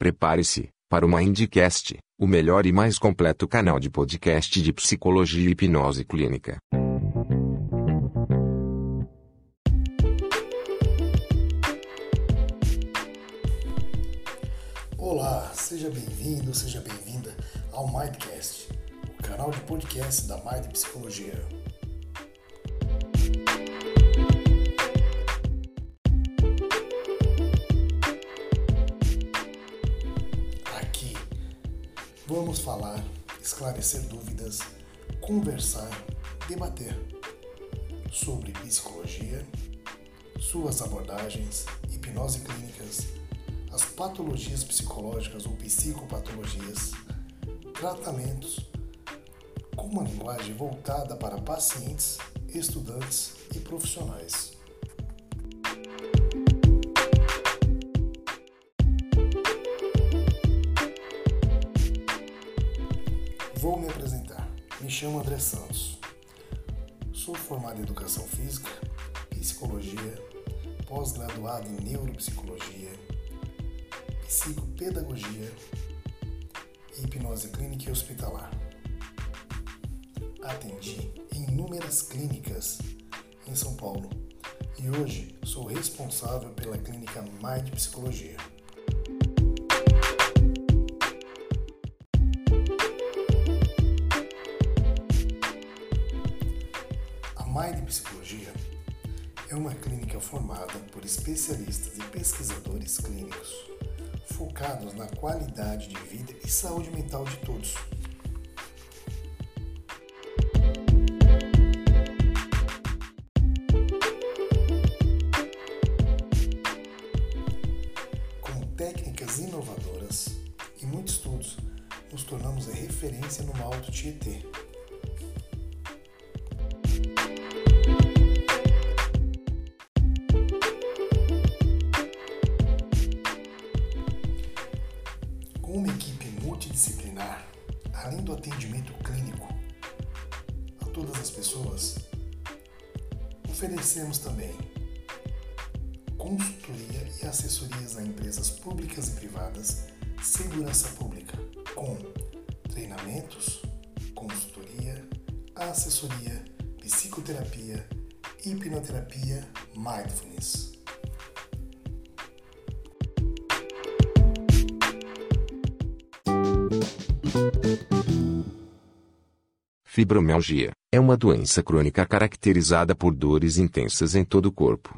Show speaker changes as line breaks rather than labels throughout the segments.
Prepare-se para o Mindcast, o melhor e mais completo canal de podcast de psicologia e hipnose clínica.
Olá, seja bem-vindo, seja bem-vinda ao Mindcast, o canal de podcast da Mind Psicologia. Vamos falar, esclarecer dúvidas, conversar, debater sobre psicologia, suas abordagens, hipnose clínicas, as patologias psicológicas ou psicopatologias, tratamentos, com uma linguagem voltada para pacientes, estudantes e profissionais. Chamo André Santos. Sou formado em Educação Física, Psicologia, pós-graduado em Neuropsicologia, Psicopedagogia e Hipnose Clínica e Hospitalar. Atendi em inúmeras clínicas em São Paulo e hoje sou responsável pela clínica Mind Psicologia. É uma clínica formada por especialistas e pesquisadores clínicos focados na qualidade de vida e saúde mental de todos. Com técnicas inovadoras e muitos estudos, nos tornamos a referência no Alto Tietê. Além do atendimento clínico a todas as pessoas, oferecemos também consultoria e assessorias a empresas públicas e privadas, segurança pública, com treinamentos, consultoria, assessoria, psicoterapia, hipnoterapia, mindfulness.
Fibromialgia é uma doença crônica caracterizada por dores intensas em todo o corpo.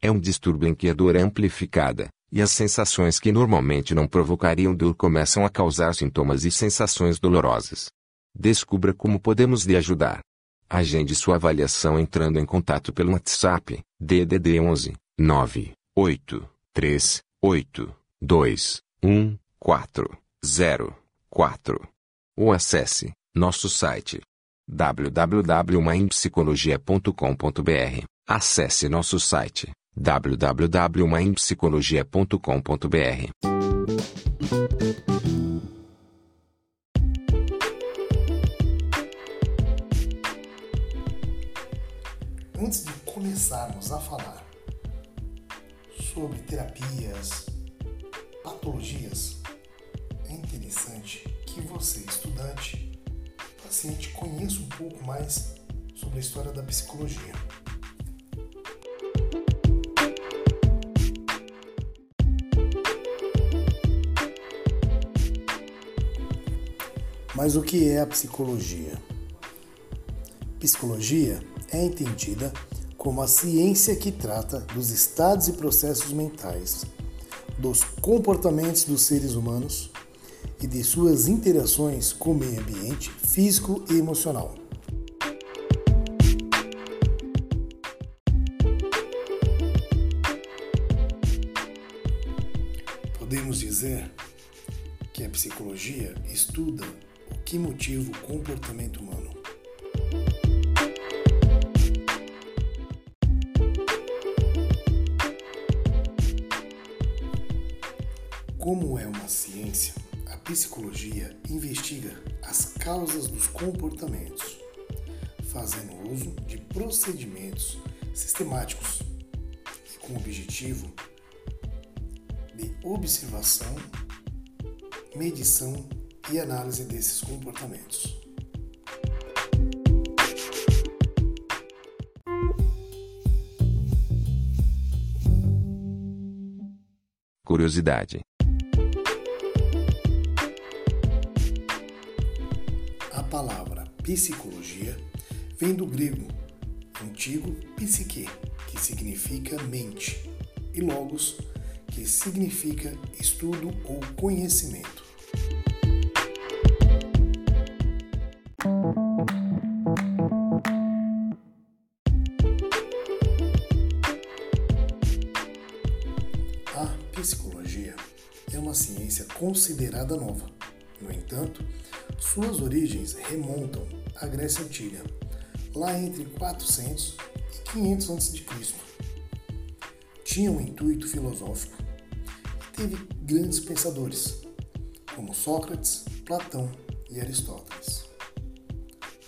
É um distúrbio em que a dor é amplificada, e as sensações que normalmente não provocariam dor começam a causar sintomas e sensações dolorosas. Descubra como podemos lhe ajudar. Agende sua avaliação entrando em contato pelo WhatsApp DDD 11 9 8 3 8 2 1 4 0 4 ou acesse nosso site www.mindpsicologia.com.br. Acesse nosso site www.mindpsicologia.com.br.
Antes de começarmos a falar sobre terapias, patologias, é interessante que você, estudante, paciente, conheça um pouco mais sobre a história da psicologia. Mas o que é a psicologia? Psicologia é entendida como a ciência que trata dos estados e processos mentais, dos comportamentos dos seres humanos e de suas interações com o meio ambiente físico e emocional. Podemos dizer que a psicologia estuda o que motiva o comportamento humano. Como é uma ciência, psicologia investiga as causas dos comportamentos, fazendo uso de procedimentos sistemáticos e com o objetivo de observação medição e análise desses comportamentos.
Curiosidade.
Psicologia vem do grego antigo psique, que significa mente, e logos, que significa estudo ou conhecimento. A psicologia é uma ciência considerada nova. No entanto, suas origens remontam à Grécia Antiga, lá entre 400 e 500 a.C. Tinha um intuito filosófico e teve grandes pensadores, como Sócrates, Platão e Aristóteles.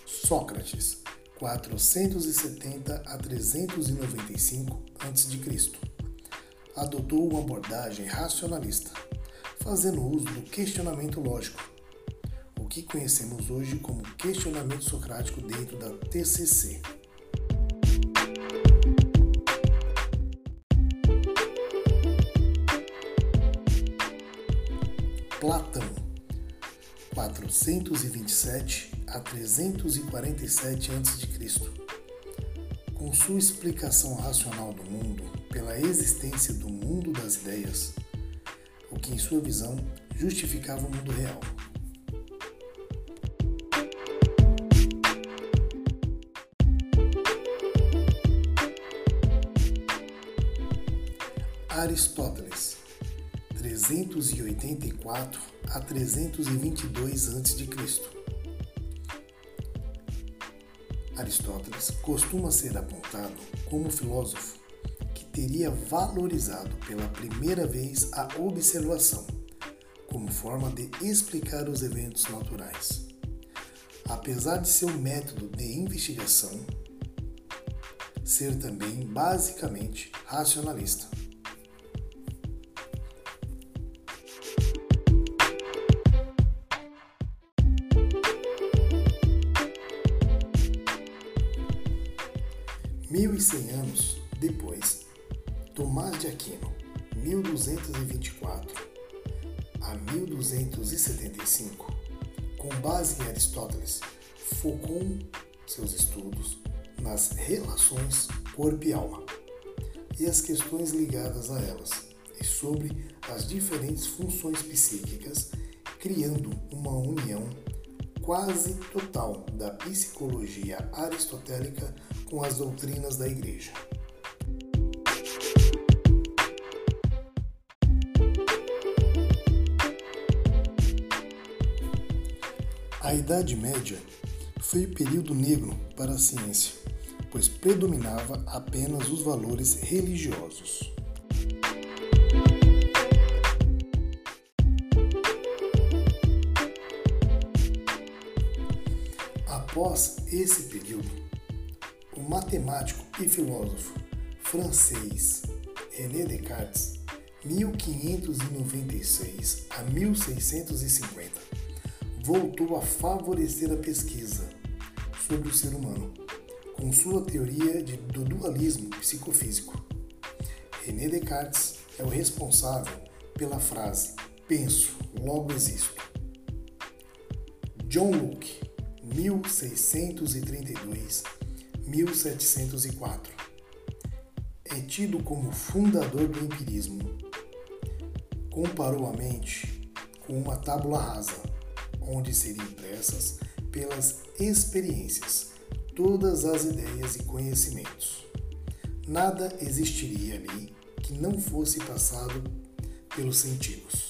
Sócrates, 470 a 395 a.C., adotou uma abordagem racionalista, fazendo uso do questionamento lógico, que conhecemos hoje como questionamento socrático dentro da TCC. Platão, 427 a 347 a.C. Com sua explicação racional do mundo pela existência do mundo das ideias, o que em sua visão justificava o mundo real. Aristóteles, 384 a 322 a.C. Aristóteles costuma ser apontado como filósofo que teria valorizado pela primeira vez a observação como forma de explicar os eventos naturais. Apesar de seu método de investigação ser também basicamente racionalista. De Aquino, 1224 a 1275, com base em Aristóteles, focou seus estudos nas relações corpo e alma e as questões ligadas a elas, e sobre as diferentes funções psíquicas, criando uma união quase total da psicologia aristotélica com as doutrinas da Igreja. A Idade Média foi o período negro para a ciência, pois predominava apenas os valores religiosos. Após esse período, o matemático e filósofo francês René Descartes, 1596 a 1650, voltou a favorecer a pesquisa sobre o ser humano, com sua teoria de, do dualismo psicofísico. René Descartes é o responsável pela frase penso, logo existo. John Locke 1632-1704. É tido como fundador do empirismo. Comparou a mente com uma tábula rasa, onde seriam impressas pelas experiências todas as ideias e conhecimentos. Nada existiria ali que não fosse passado pelos sentidos.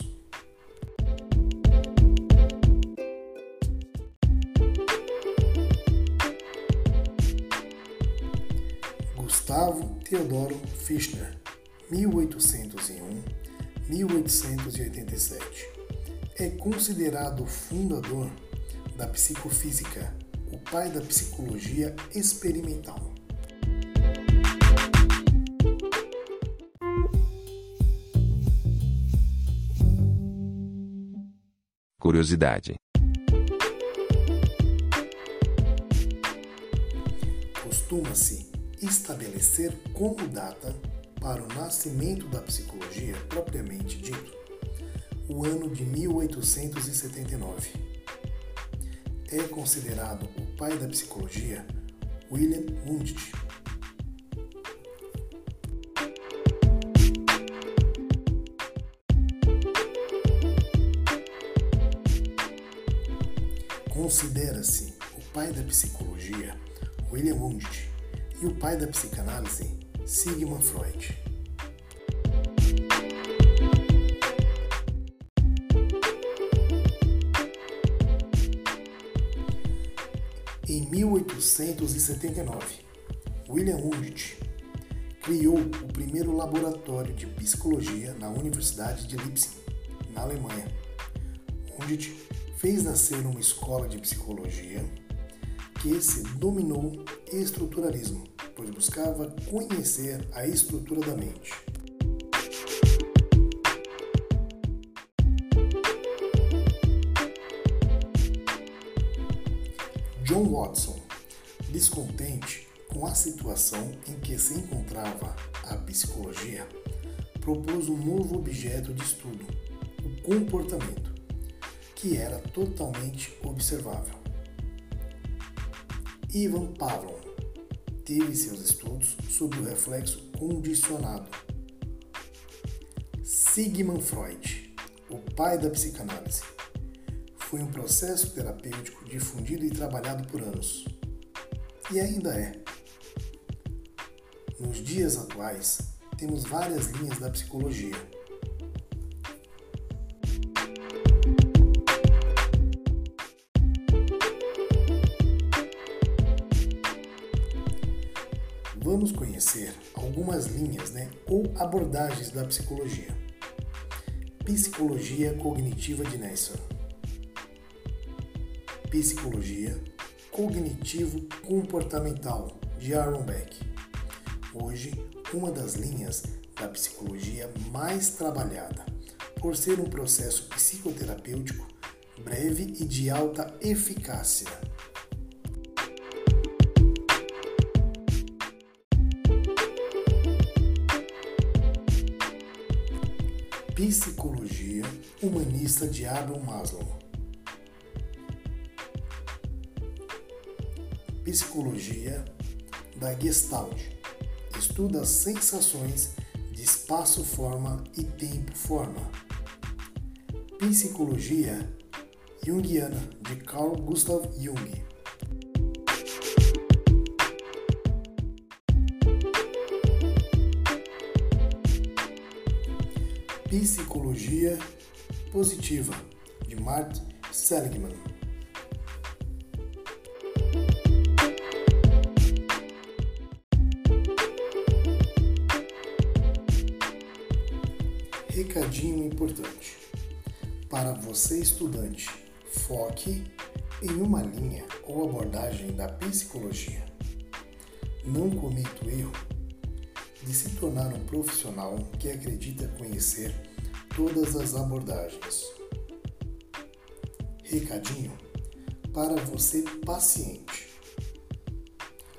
Gustavo Teodoro Fischner, 1801-1887. É considerado o fundador da psicofísica, o pai da psicologia experimental.
Curiosidade.
Costuma-se estabelecer como data para o nascimento da psicologia propriamente dito o ano de 1879. É considerado o pai da psicologia William Wundt. Considera-se o pai da psicologia William Wundt e o pai da psicanálise Sigmund Freud. Em 1879, William Wundt criou o primeiro laboratório de psicologia na Universidade de Leipzig, na Alemanha. Wundt fez nascer uma escola de psicologia que se dominou estruturalismo, pois buscava conhecer a estrutura da mente. John Watson, descontente com a situação em que se encontrava a psicologia, propôs um novo objeto de estudo, o comportamento, que era totalmente observável. Ivan Pavlov teve seus estudos sobre o reflexo condicionado. Sigmund Freud, o pai da psicanálise, foi um processo terapêutico difundido e trabalhado por anos. E ainda é. Nos dias atuais, temos várias linhas da psicologia vamos conhecer algumas linhas né, ou abordagens da psicologia. Psicologia cognitiva de Nassau. Psicologia cognitivo-comportamental de Aaron Beck. Hoje, uma das linhas da psicologia mais trabalhada, por ser um processo psicoterapêutico breve e de alta eficácia. Psicologia Humanista de Abraham Maslow. Psicologia da Gestalt estuda as sensações de espaço-forma e tempo-forma. Psicologia Jungiana de Carl Gustav Jung. Psicologia Positiva, de Mart Seligman. Recadinho importante. Para você, estudante, foque em uma linha ou abordagem da psicologia. Não cometa o erro de se tornar um profissional que acredita conhecer todas as abordagens. Recadinho para você paciente.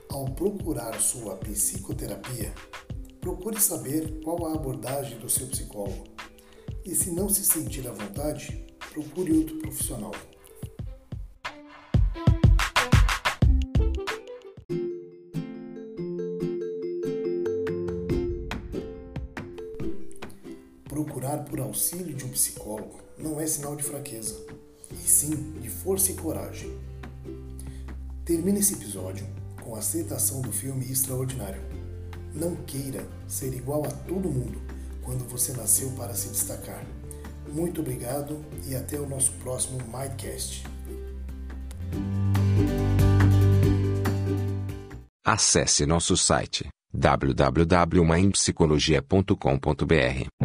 Ao procurar sua psicoterapia, procure saber qual a abordagem do seu psicólogo. E se não se sentir à vontade, procure outro profissional. Procurar por auxílio de um psicólogo não é sinal de fraqueza, e sim de força e coragem. Termina esse episódio com a citação do filme Extraordinário. Não queira ser igual a todo mundo quando você nasceu para se destacar. Muito obrigado e até o nosso próximo Mindcast.
Acesse nosso site www.mindpsicologia.com.br.